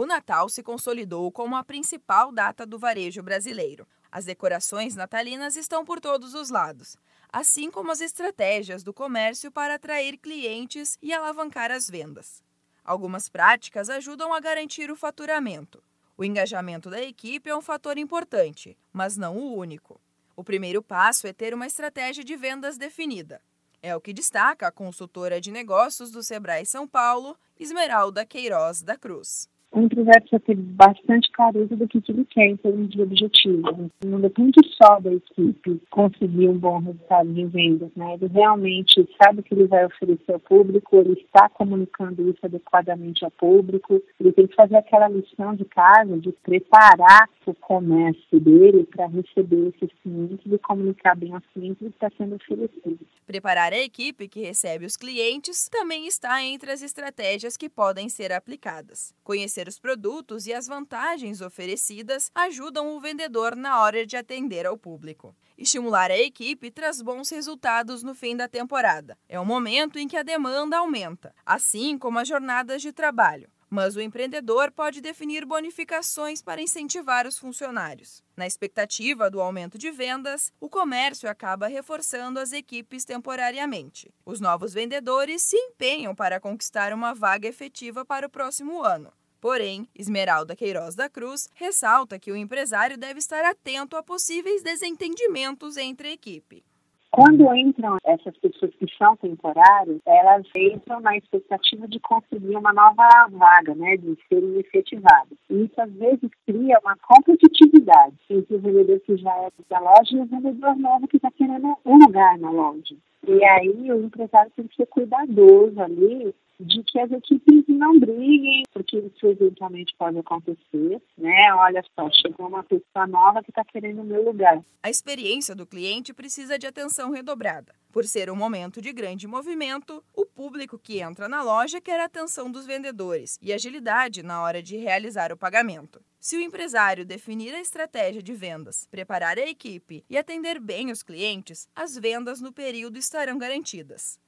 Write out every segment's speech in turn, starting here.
O Natal se consolidou como a principal data do varejo brasileiro. As decorações natalinas estão por todos os lados, assim como as estratégias do comércio para atrair clientes e alavancar as vendas. Algumas práticas ajudam a garantir o faturamento. O engajamento da equipe é um fator importante, mas não o único. O primeiro passo é ter uma estratégia de vendas definida. É o que destaca a consultora de negócios do Sebrae São Paulo, Esmeralda Queiroz da Cruz o empresário precisa ter bastante clareza do que, que ele quer em termos de objetivos. Não depende só da equipe conseguir um bom resultado de vendas, né? Ele realmente sabe o que ele vai oferecer ao público, ele está comunicando isso adequadamente ao público, ele tem que fazer aquela lição de casa de preparar o comércio dele para receber esses clientes e comunicar bem aos clientes o que está sendo oferecido. Preparar a equipe que recebe os clientes também está entre as estratégias que podem ser aplicadas. Conhecer os produtos e as vantagens oferecidas ajudam o vendedor na hora de atender ao público. Estimular a equipe traz bons resultados no fim da temporada. É o momento em que a demanda aumenta, assim como as jornadas de trabalho mas o empreendedor pode definir bonificações para incentivar os funcionários. Na expectativa do aumento de vendas, o comércio acaba reforçando as equipes temporariamente. Os novos vendedores se empenham para conquistar uma vaga efetiva para o próximo ano. Porém, Esmeralda Queiroz da Cruz ressalta que o empresário deve estar atento a possíveis desentendimentos entre a equipe. Quando entram essas pessoas que são temporárias, elas entram na expectativa de conseguir uma nova vaga, né, de serem efetivadas. E isso às vezes cria uma competitividade entre o vendedor que já é da loja e o vendedor novo que está querendo um lugar na loja. E aí o empresário tem que ser cuidadoso ali de que as equipes não briguem, porque isso eventualmente pode acontecer, né? Olha só, chegou uma pessoa nova que está querendo o meu lugar. A experiência do cliente precisa de atenção redobrada. Por ser um momento de grande movimento, o público que entra na loja quer a atenção dos vendedores e agilidade na hora de realizar o pagamento. Se o empresário definir a estratégia de vendas, preparar a equipe e atender bem os clientes, as vendas no período estarão garantidas.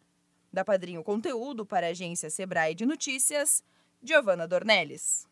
Da Padrinho Conteúdo para a agência Sebrae de Notícias, Giovana Dornelles.